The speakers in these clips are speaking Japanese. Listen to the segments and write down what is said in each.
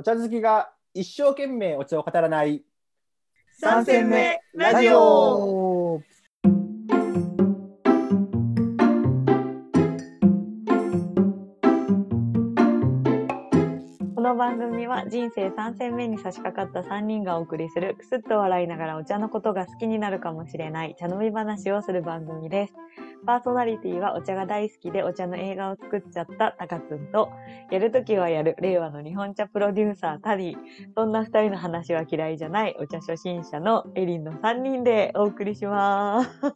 お茶好きが一生懸命お茶を語らない。三戦目ラジオ。番組は人生3戦目に差し掛かった3人がお送りするくすっと笑いながらお茶のことが好きになるかもしれない茶飲み話をする番組です。パーソナリティはお茶が大好きでお茶の映画を作っちゃったタカくんと、やるときはやる令和の日本茶プロデューサータリー、そんな二人の話は嫌いじゃないお茶初心者のエリンの3人でお送りします。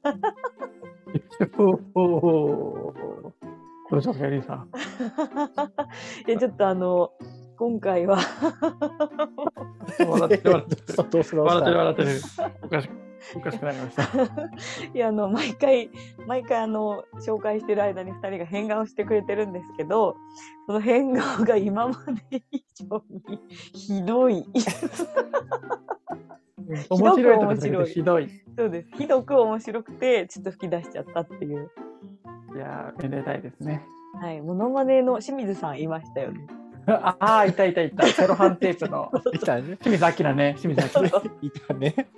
これちょっとエリーさん。いや、ちょっとあの、今回は笑ってる笑ってる。笑ってる笑ってる。おかしく、おかしくなりました。いや、あの、毎回、毎回、あの、紹介してる間に二人が変顔してくれてるんですけど、その変顔が今まで以上にひどい。面白いとかじゃなくてひどい。そうです。ひどく面白くて、ちょっと吹き出しちゃったっていう。いやー、めでたいですね。はい。モノマネの清水さんいましたよね。ああ、いたいたいた。セロハンテープのいたね。清水明ね。清水明。いたね。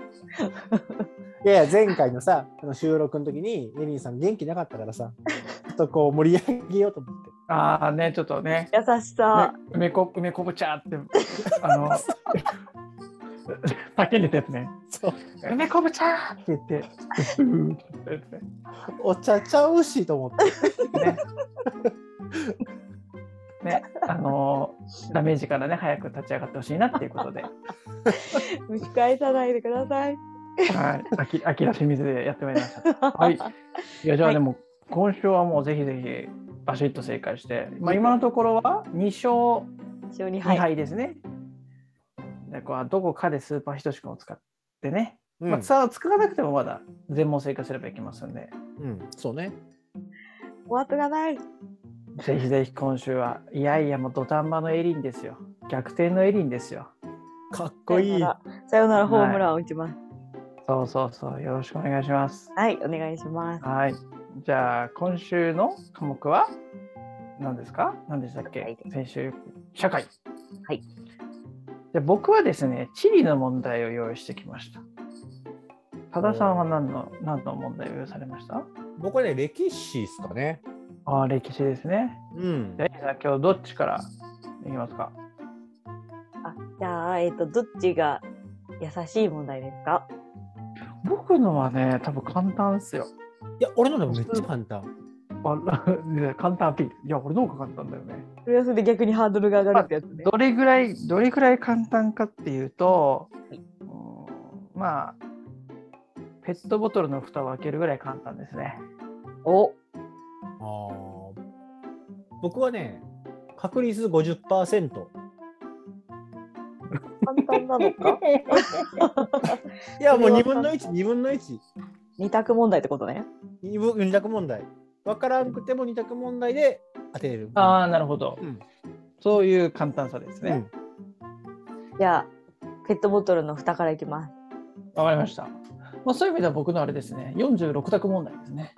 いやいや、前回のさ、あの収録の時に、エリンさん元気なかったからさ、ちょっとこう盛り上げようと思って。ああね、ちょっとね。優しさ。ね梅こ梅こぶ茶って、あの、叫んでたやつね。そう。梅こぶ茶って言って、うーって言ったやつね。お茶ちゃうしと思って。ね。ね、あのーダメージからね、早く立ち上がってほしいなっていうことで、蒸し返さないでください。はい、あき、あきら清水でやってまいりました。はい。いや、じゃあでも、今週はもうぜひぜひ、バシッと正解して、まあ、今のところは2勝2一緒にはい。敗ですね。でこうどこかでスーパーひとしくんを使ってね、うんまあ、さあ使わなくてもまだ全問正解すればいけますんで、うん、そうね。お後がない。ぜひぜひ今週は、いやいや、もう土壇場のエリンですよ。逆転のエリンですよ。かっこいい。さよならホームランを打ちます。そうそうそう、よろしくお願いします。はい、お願いします。はい。じゃあ、今週の科目は？何ですか？何でしたっけ、はい先週、社会。はい。で僕はですね、地理の問題を用意してきました。多田さんは何の何の問題を用意されました？僕はね、歴史ですかね。ああ、歴史ですね。うんじゃあ、今日どっちからいきますか？あ、じゃあ、えっ、と、どっちが優しい問題ですか？僕のはね、多分簡単ですよ。いや、俺のでもめっちゃ簡単。簡単アピール。いや、俺の方が簡単だよね。それはそれで逆にハードルが上がるってやつね。どれぐらい、どれぐらい簡単かっていうと、まあ、ペットボトルの蓋を開けるぐらい簡単ですね。お、あー僕はね、確率50%。簡単なのか？いや、もう2それは分の1、2分の1。二択問題ってことね。2, 分2択問題。わからんくても2択問題で当てれる。ああ、なるほど、うんそういう簡単さですね。じゃあ、ペットボトルの蓋からいきます。わ、かりました。まあ、そういう意味では僕のあれですね、46択問題ですね。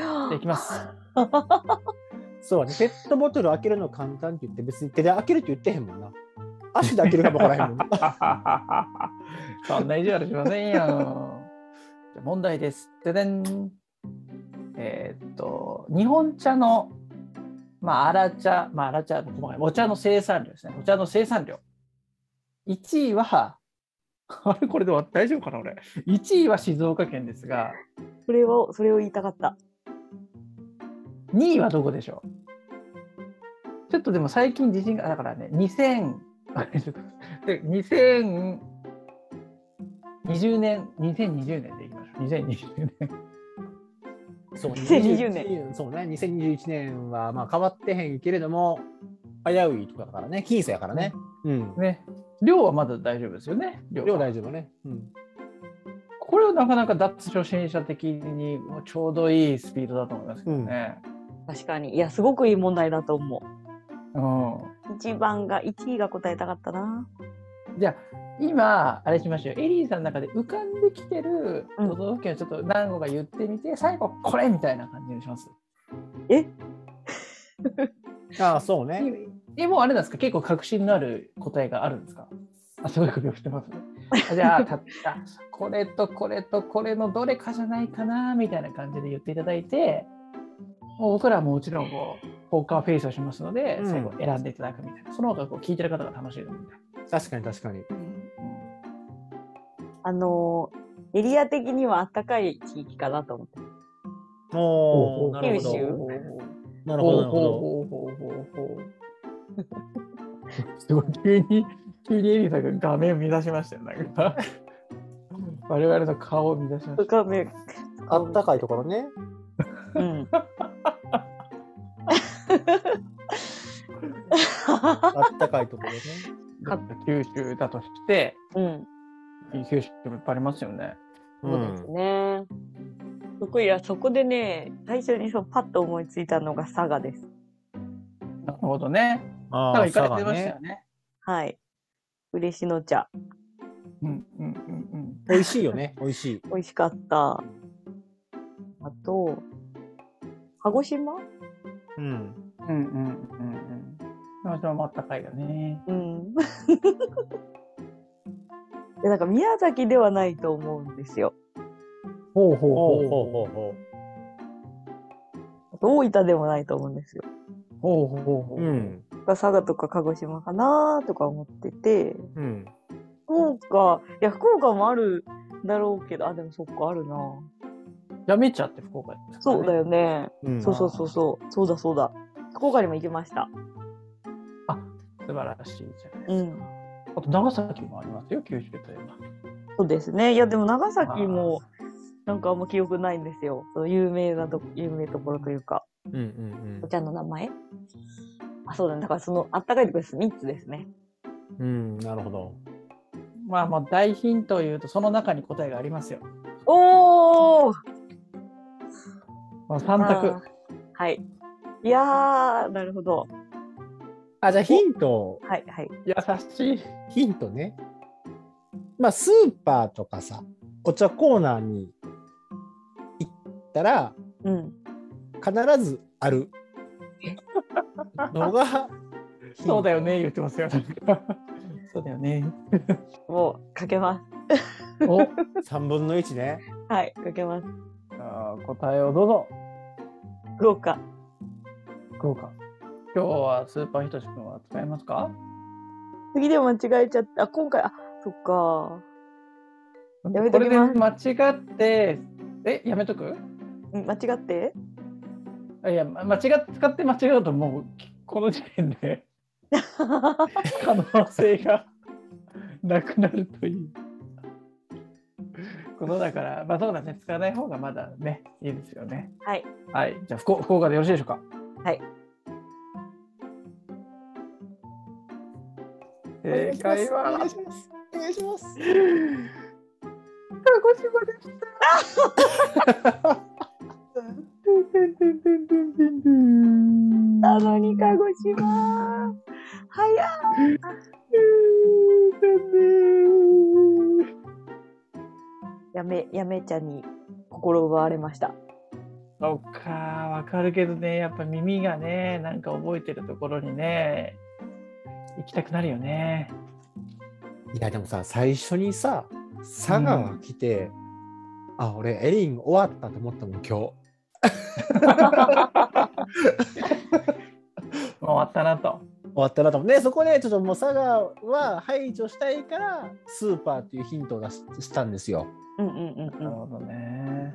じゃあいきます。そうね、ペットボトル開けるの簡単って言って、別に手で開けるって言ってへんもんな。足で開けるかもわからへんもんな。そんな意地悪しませんよ。じゃあ問題です。ででん。えーっと、日本茶の、まあ、荒茶、まあ、荒茶の細かい、お茶の生産量ですね。お茶の生産量。1位は、あれこれでは大丈夫かな俺。1位は静岡県ですが、それを、それを言いたかった。2位はどこでしょう？ちょっとでも最近地震が、だからね、2000、あれちょっとで2020年、2020年でいきましょう。2020年。そう2020年。そうね、2021年はまあ変わってへんけれども、危ういとかだからね、僅差やからね。うん。ね。量はまだ大丈夫ですよね。量は量大丈夫ね。うん。これはなかなか脱初心者的にちょうどいいスピードだと思いますけどね。確かに。いや、すごくいい問題だと思うん。う。一番が、1位が答えたかったな。じゃあ、今、あれしましょう。エリーさんの中で浮かんできてるうん都道府県をちょっと何個か言ってみて、最後これみたいな感じにします。え？ああ、そうね。え、もうあれなんですか？結構確信のある答えがあるんですか？あ、すごい首を振ってますね。あ じゃあ、たった、これとこれとこれのどれかじゃないかな、みたいな感じで言っていただいて、僕らはもちろんこう、ポーカーフェイスをしますので、うん最後選んでいただくみたいな。その方がこう聞いてる方が楽しいので。確かに確かに。あのー、エリア的には暖かい地域かなと思って。お九州？ど。なるほど、なるほど。すごい、急に、急にエリさんが画面を乱しましたよ。なんか、我々の顔を乱しました。画面。あったかいところね。うん。あったかいところね。九州だとして、うん。九州もいっぱいありますよね。そうですね。そこいや、そこでね、最初にそうパッと思いついたのが佐賀です。なるほどね。あなんか行かれてましたよね。はい。嬉野茶。うんうんうん美味しいよね。美味しい。美味しかった。あと、鹿児島？うん。うん。うんうんうんうん。鹿児島もあったかいよね。うん。でなんか宮崎ではないと思うんですよ。ほうほうほうほうほうほあと大分でもないと思うんですよ。ほうほうほう。う。うん。佐賀とか鹿児島かなとか思ってて、うん。福岡、いや、福岡もあるだろうけど、あ、でもそっか、あるな。やめちゃって福岡ねそうだよね。うんそうそうそうそう。そうだそうだ。福岡にも行きました。素晴らしいじゃないですか。うん。あと長崎もありますよ、九州といえば。そうですね。いや、でも長崎も、なんかあんま記憶ないんですよ。その有名なと、有名ところというか、うんうんお茶の名前あ、そうだね。だからその、あったかいところです。3つですね。うん。うん、なるほど。まあまあ大ヒントを言うとその中に答えがありますよ。おーこの3択。はい。いやー、なるほど。あ、じゃあヒント、はい、はい。優しい。ヒントね。まあ、スーパーとかさ、お茶コーナーに行ったら、うん。必ずあるのが、そうだよね、言ってますよ。そうだよね。もう、かけまお3分の1ね。す。はい、かけます。じゃあ答えをどうぞ。福岡。福岡。今日はスーパーひとし君は使いますか？次で間違えちゃった。あ、今回、あ、そっか。やめこときます間違って、え、やめとく？ん間違って？あいや、ま間違っ使って間違うともうこの時点で可能性がなくなるということだから、まあそうだね、使わない方がまだね、いいですよね。はい。はい、じゃあ福福岡でよろしいでしょうか？はい。正解お願はいします。お願いします。鹿児島でした。なのに鹿児島。早っ。やめ、やめちゃんに心奪われました。そっか、わかるけどね、やっぱ耳がね、なんか覚えてるところにね、行きたくなるよね。いや、でもさ、最初にさ、佐賀が来て、あ、俺、エリン終わったと思ったもん、今日。もう終わったなと。終わったなと思って、でそこでちょっともう佐賀は排除したいから、スーパーっていうヒントを出ししたんですよ。うんうんうんなるうん。ほどね。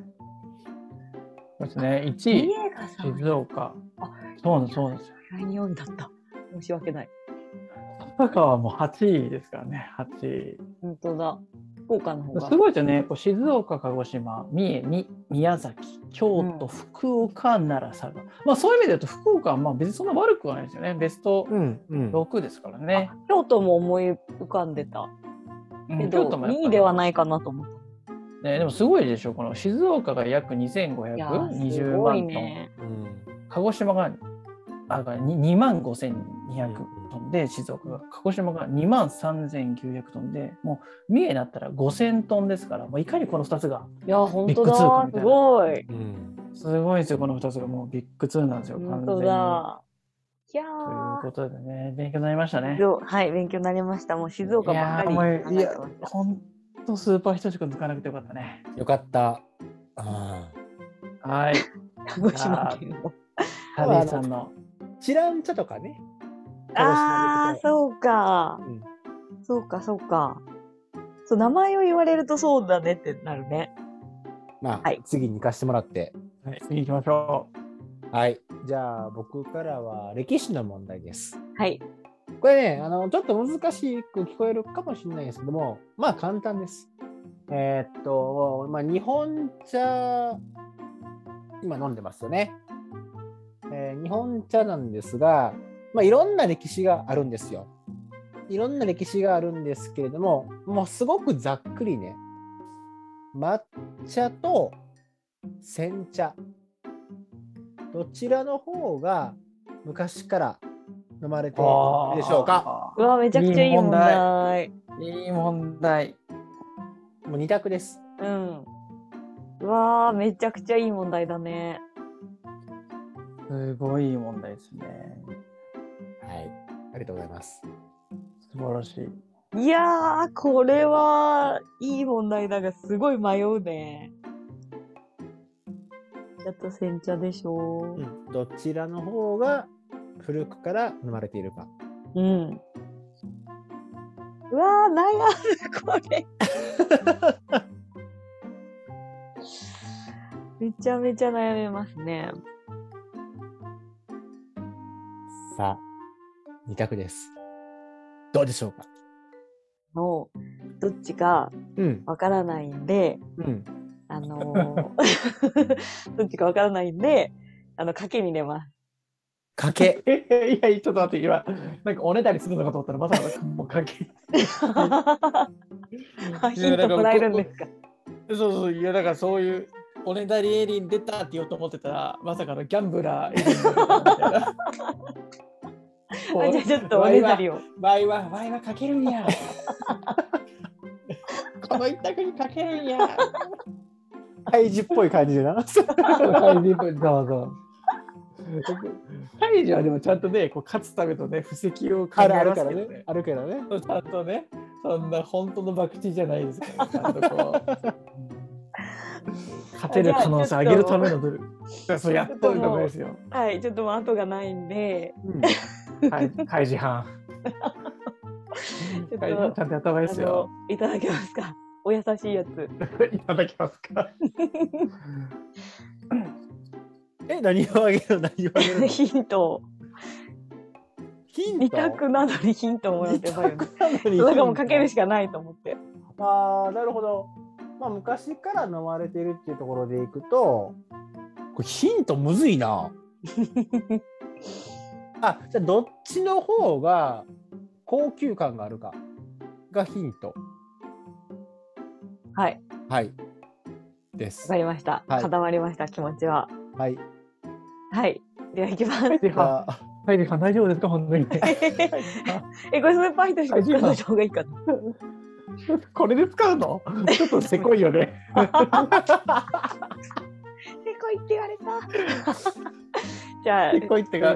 そうですね、1位、家がさ、静岡あ。そうなんです、そうなんですよ。意外に4位だった。申し訳ない。佐賀はもう8位ですからね、8位。本当だ。福岡の方が。すごいですよね、こう静岡、鹿児島、三重、み宮崎、京都、うん福岡、奈良、佐賀。まあそういう意味で言うと、福岡はまあ別にそんな悪くはないですよね。ベストうん、うん。6ですからね。京都も思い浮かんでた。うんけど、2位ではないかなと思った。ね、でもすごいでしょ、この静岡が約いやー、す2520ごい万トン、ね。うん鹿児島があ2万5200トンで、静岡が、鹿児島が2万3900トンで、もう三重だったら5000トンですから、もういかにこの2つが、いや、本当ビッグ通貨だ。すみたいなごい。うんすごいですよ、この2つがもうビッグ2なんですよ、完本当全に。だ。いやというーことでね、勉強になりましたね。はい、勉強になりました。もう静岡ばっかりいやーもういやました。ほんとスーパーひとしくん使わなくてよかったね。よかった。あはい。鹿児島県の。ハビーさんの。ーチランチャとかね。ああ、そうか。うんそうか、そうか。そう、名前を言われるとそうだねってなるね。まあ、はい次に行かしてもらって。はい、次行きましょはい。じゃあ、僕からは歴史の問題です。はい。これね、あの、ちょっと難しく聞こえるかもしれないですけども、まあ簡単です。えーっと、まあ日本茶、今飲んでますよね。えー日本茶なんですが、まあいろんな歴史があるんですよ。いろんな歴史があるんですけれども、もうすごくざっくりね、抹茶と煎茶、どちらの方が昔から飲まれているう。でしょうか？うわ、めちゃくちゃいい問題。いい問題。もう二択です。うん。うわー、めちゃくちゃいい問題だね。すごいいい問題ですね。はい。ありがとうございます。素晴らしい。いやー、これはいい問題だが、すごい迷うね。ちょっと煎茶でしょうん、どちらの方が古くから飲まれているか。う。うん。うわー、悩む、これ。めちゃめちゃ悩めますね。さあ、二択です。どうでしょうか？もう、どっちかうん。わからないんで、うん。あのー どっちかわからないんで、あの、賭けに出ます。かけ。えいや、ちょっと待って、今、なんかおねだりするのかと思ったら、まさかのもうかけ。ヒントもらえるんですか？そうそう、いや、だからそういう、おねだりエリン出たって言おうと思ってたら、まさかのギャンブラーエリン出たみたいな。あじゃあちょっとおねだりを。ワイは、ワイはかけるんや。この一択にかけるんや。ハイジっぽい感じでな。カイジそうそう。カイジはでもちゃんとね、こう勝つためのね、布石を考あえるあるからね。。ねあるけどね。ちゃんとね、そんな本当の博打じゃないですから、ちゃんとこう。勝てる可能性を上げるための努力。そうやっとるとこですよ。はい、ちょっと後がないんで、うん。はい、開示班。ちょっとちゃんとやった方がいいですよ。いただけますか。お優しいやつ。いただきますか。え、何をあげるの何をあげるの？ヒントを。ヒント？二択なのにヒントをもらってばよね。二択なのにヒントだからもうかけるしかないと思って。ああ、なるほど。まあ、昔から飲まれているっていうところでいくと、これヒントむずいな。あ、じゃあどっちの方が高級感があるかがヒント。はい、はい。でわすか。りました。はい固まりました、気持ちは。はい。はい。では行きます。開示じゃ班。あ、開示班大丈夫ですか本当に。え、これスーパーヒットしか使わない方がいいかな。これで使うの？ちょっとせこいよね。せこいって言われた。じゃあ、せこいってが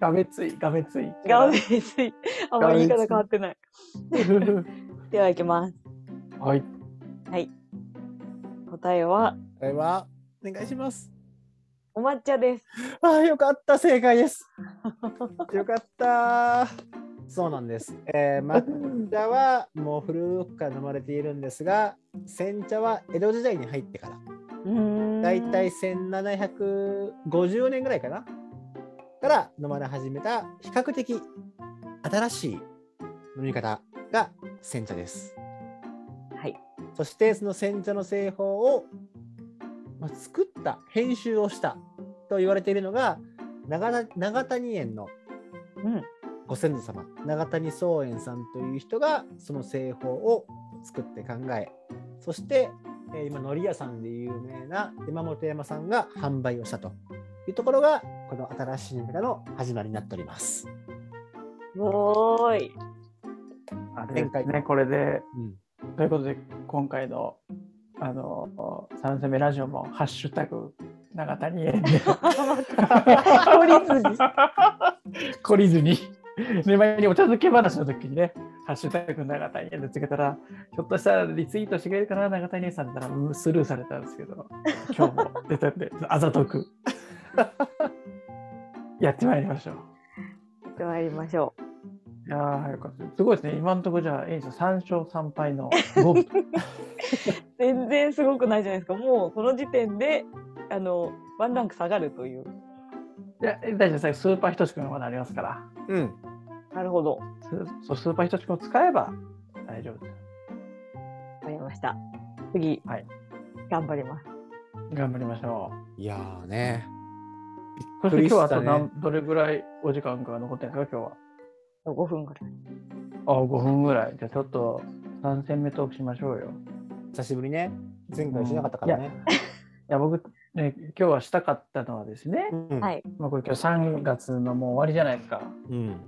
がめつい、がめつい。がめつい。あんまり言い方変わってない。では行きます。はい。はい。答えは、これは、お願いします。お抹茶です。ああ、よかった、正解です。よかった。そうなんです。えー、抹茶はもう古くから飲まれているんですが、煎茶は江戸時代に入ってから、うーん。だいたい1750年ぐらいかなから飲まれ始めた比較的新しい飲み方が煎茶です。はい。そしてその煎茶の製法を、まあ、作った編集をしたと言われているのが長田長谷園のうん。ご先祖様長谷宗園さんという人がその製法を作って考えそして、えー今海苔屋さんで有名な山本山さんが販売をしたというところがこの新しいネタの始まりになっております。おーい。あれですね、これで、うん、ということで、今回の、あの、三戦目ラジオも、ハッシュタグ、長谷園で。取り次ぎ。懲りずに、で、前にお茶漬け話の時にね、ハッシュタグ長谷でつけたら、ひょっとしたらリツイートしてくれるかな、長谷さんだったらうんスルーされたんですけど、今日も出たんで、あざとく。やってまいりましょう。やってまいりましょいやー、よかったです。すごいですね。今のところじゃあ、いいんですよ。3勝3敗の。全然すごくないじゃないですか。もうこの時点で、あの、ワンランク下がるという。いや、大丈夫です。スーパーひとしくんがまだありますから。うん。なるほど。そうスーパーひとしくんを使えば大丈夫です。かりました。次、はい頑張ります。頑張りましょいやーね。う。そして今日はあとびっくりしたね何、どれぐらいお時間が残ってるんですか、今日は？5分ぐらい。あ、5分ぐらい。じゃあちょっと3戦目トークしましょうよ。久しぶりね。前回しなかったからね。いや、僕、ね、今日はしたかったのはですね、うんはい。まあ、これ今日3月のもう終わりじゃないですか。うん。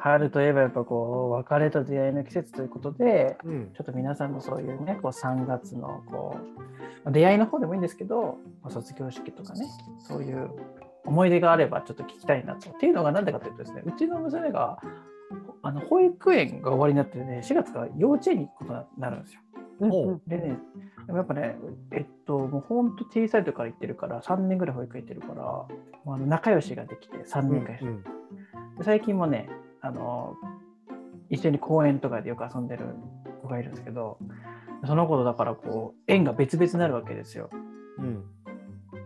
春といえばやっぱこう、別れと出会いの季節ということで、うん。ちょっと皆さんのそういうね、こう3月のこう、まあ出会いの方でもいいんですけど、まあ卒業式とかね、そういう思い出があればちょっと聞きたいなと。っていうのが何でかというとですね、うちの娘が、あの保育園が終わりになってね、4月から幼稚園に行くことになるんですよ。おううんうん。でね、でもやっぱね、えっと、もう本当小さい時から行ってるから、3年ぐらい保育園行ってるから、もうあの仲良しができて、3年間一緒に。うんで最近もねあの一緒に公園とかでよく遊んでる子がいるんですけどその子とだからこう縁が別々になるわけですよ。うん。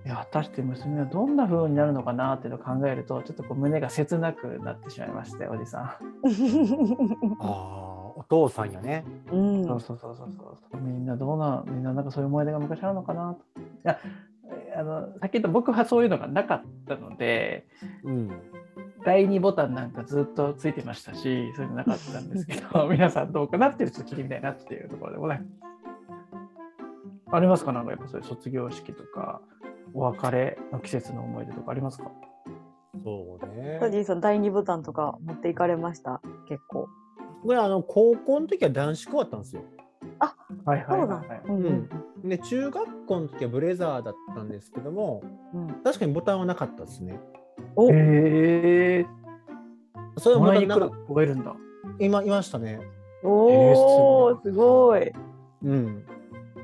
いや果たして娘はどんな風になるのかなっていうのを考えるとちょっとこう胸が切なくなってしまいましておじさ ああ、お父さんやね。うんん。そうそうそうそうそうみんなどうなみんななんかそういう思い出が昔あるのかなと。いやあのさっき言った僕はそういうのがなかったのでうん。第2ボタンなんかずっとついてましたし、そういうのなかったんですけど、皆さんどうかなっていうちょっと聞いてみたいなっていうところでございます。ありますか？なんかやっぱそういう卒業式とか、お別れの季節の思い出とかありますか？そうね。サジーさん、第2ボタンとか持っていかれました？結構。これあの高校の時は男子校だったんですよ。はいはいそうだはい。。うんうんで中学校の時はブレザーだったんですけどもうん。確かにボタンはなかったですね。おえー、それはボもなか子がいるんだ。今いましたね。おー、すごい。うん。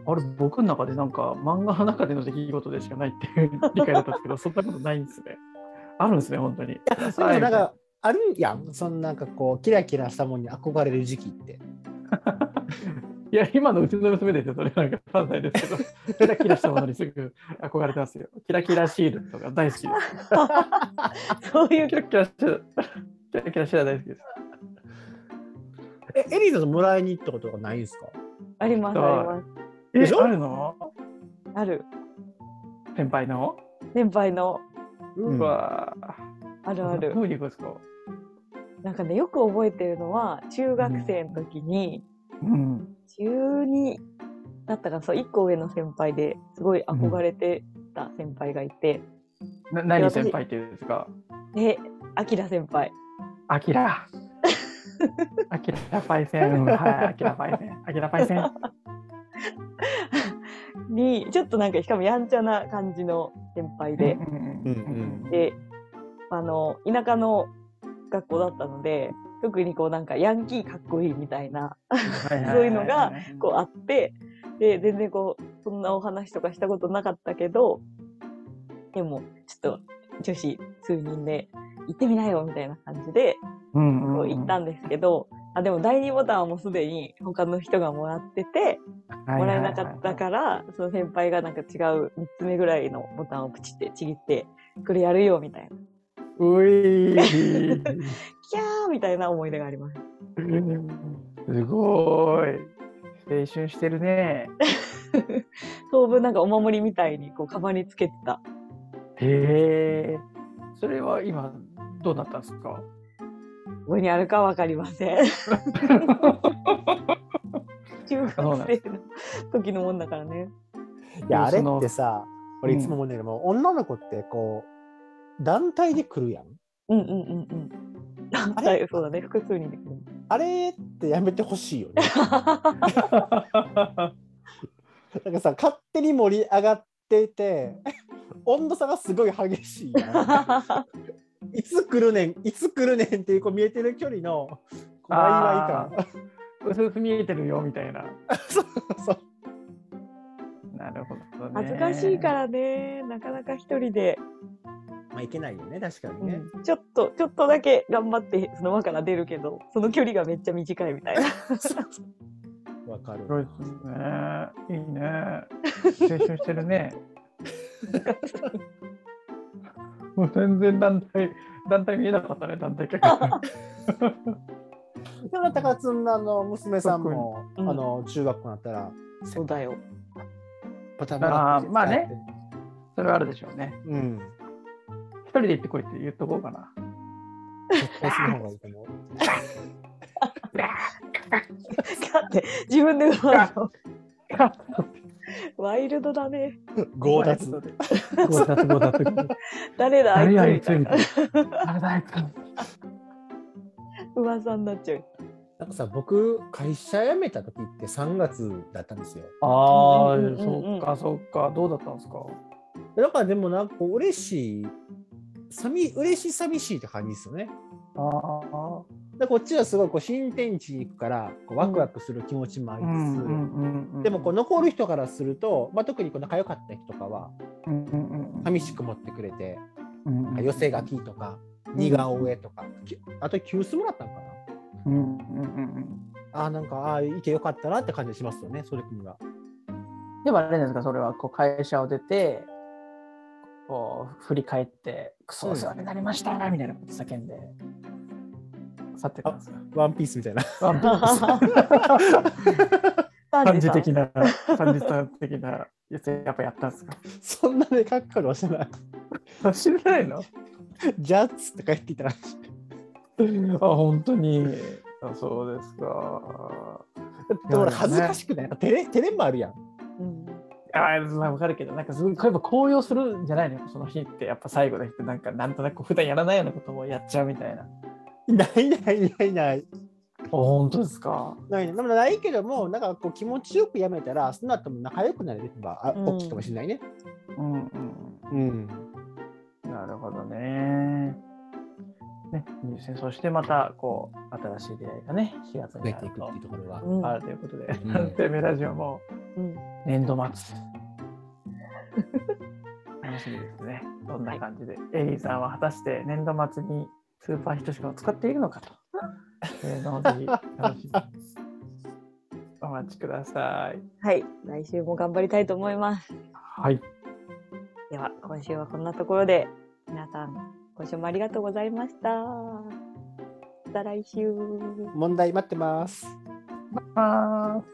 あれ、僕の中でなんか漫画の中での出来事でしかないっていう理解だったんですけど、そんなことないんですね。あるんですね、本当に。いいやでもなんかあるやんそのなんかこうキラキラしたものに憧れる時期って。いや、今のうちの娘ですよ、それなんか3歳ですけど、キラキラしたものにすぐ憧れてますよ。キラキラシールとか大好きです。そういうキラキラしてる、キラキラしてる大好きです。えエリーさんもらいに行ったことがないんですか？あります、あります。えあるの？ある。先輩の、先輩の、ううんわあるあるど。ういうことですか？なんかね、よく覚えてるのは、中学生の時に、うん。中2だったかな、そう、1個上の先輩ですごい憧れてた先輩がいて、な何先輩っていうんですか？で、アキラ先輩。アキラ。アキラパイセン。うんはい、アキラパイセン。アキラパイセン。に、ちょっとなんか、しかもやんちゃな感じの先輩で、うんうんうんで、あの、田舎の学校だったので、特にこうなんかヤンキーかっこいいみたいな、そういうのがこうあって、で、全然こう、そんなお話とかしたことなかったけど、でも、ちょっと女子数人で行ってみなよみたいな感じで、こう行ったんですけど、あ、でも第2ボタンはもうすでに他の人がもらってて、もらえなかったから、その先輩がなんか違う3つ目ぐらいのボタンをプチってちぎって、これやるよみたいな。ういキャーみたいな思い出があります。すごい。青春してるね。当分なんかお守りみたいにこうカバンにつけてた。へえ。それは今どうなったんですか？どこにあるかわかりません。中学生の時のもんだからね。いやあれってさ俺いつも思うんだけども、女の子ってこう団体で来るやん。うんうんうんうん。あれ？はいそうだね、複数人で来る。あれってやめてほしいよね。なんかさ勝手に盛り上がっていて温度差がすごい激しいやん。いつ来るねん、いつ来るねんっていうこう見えてる距離の、こうワイワイ感。うすうす見えてるよみたいな。そうそう。なるほどね。恥ずかしいからね、なかなか一人で、まあ、いけないよね、確かにね。うんちょっと、ちょっとだけ頑張ってその輪から出るけど、その距離がめっちゃ短いみたいな。わかるす。ね。いいね。青春してるね。もう全然団体、団体見えなかったね、団体客。でも高津のあの娘さんも、うんあの中学校になったら、そうだよ。パタあーまあね。それはあるでしょうね。うん。一人で行ってこいって言っとこうかな。絶対その方がいいと思う。だって、自分で奪うの。ワイルドだね。強奪。強奪、強奪。誰だあいつ誰やあいみたいなつみたい。な。誰だあいつ。噂になっちゃう。なんかさ、僕、会社辞めた時って3月だったんですよ。ああ、うんそっか、そっか。どうだったんですか？だからでもなんか嬉しい、寂嬉しい寂しいって感じですよね。ああ。でこっちはすごいこう新天地に行くからこうワクワクする気持ちもありつつ。でもこう残る人からすると、まあ、特にこう仲良かった人とかは寂しく持ってくれて、うんうん寄せ書きとか似顔絵とか、きあと急須もらったのかなうんうんうんあーなんかああいてよかったなって感じしますよねそれには。でもあれですか、それはこう会社を出て、こう振り返って、クソお世話になりましたみたいなこと叫んで、去ってたんですか。ワンピースみたいな。ワンピース感感じ的な、感じ的なやつやっぱやったんですか？そんなねかっこよしてない。知らないの？ジャッツって帰ってきたらしい。あ、本当に。あそうですか。でも俺恥ずかしくないなんか照れ照れもあるやん。うんあまあ、わかるけど、なんかすごい、こうやっぱ高揚するんじゃないの？その日って、やっぱ最後の日って、なんかなんとなく普段やらないようなこともやっちゃうみたいな。あ、ないないないない。本当ですか？ないでもないけども、なんかこう気持ちよくやめたら、その後も仲良くなれればあうん大きいかもしれないね。うんうん。うん。なるほどね。ね、いいですね。そしてまた、こう、新しい出会いがね、4月増にあるとえていくっていうところは。うんあるということで、うんなんてめラジオもうん年度末。楽しみですね。どんな感じで。エリーさんは果たして年度末にスーパーヒットシカを使っているのかと。えーのぜひ楽しみにお待ちください。はい。来週も頑張りたいと思います。はい。では、今週はこんなところで、皆さん、今週もありがとうございました。また来週。問題待ってます。あー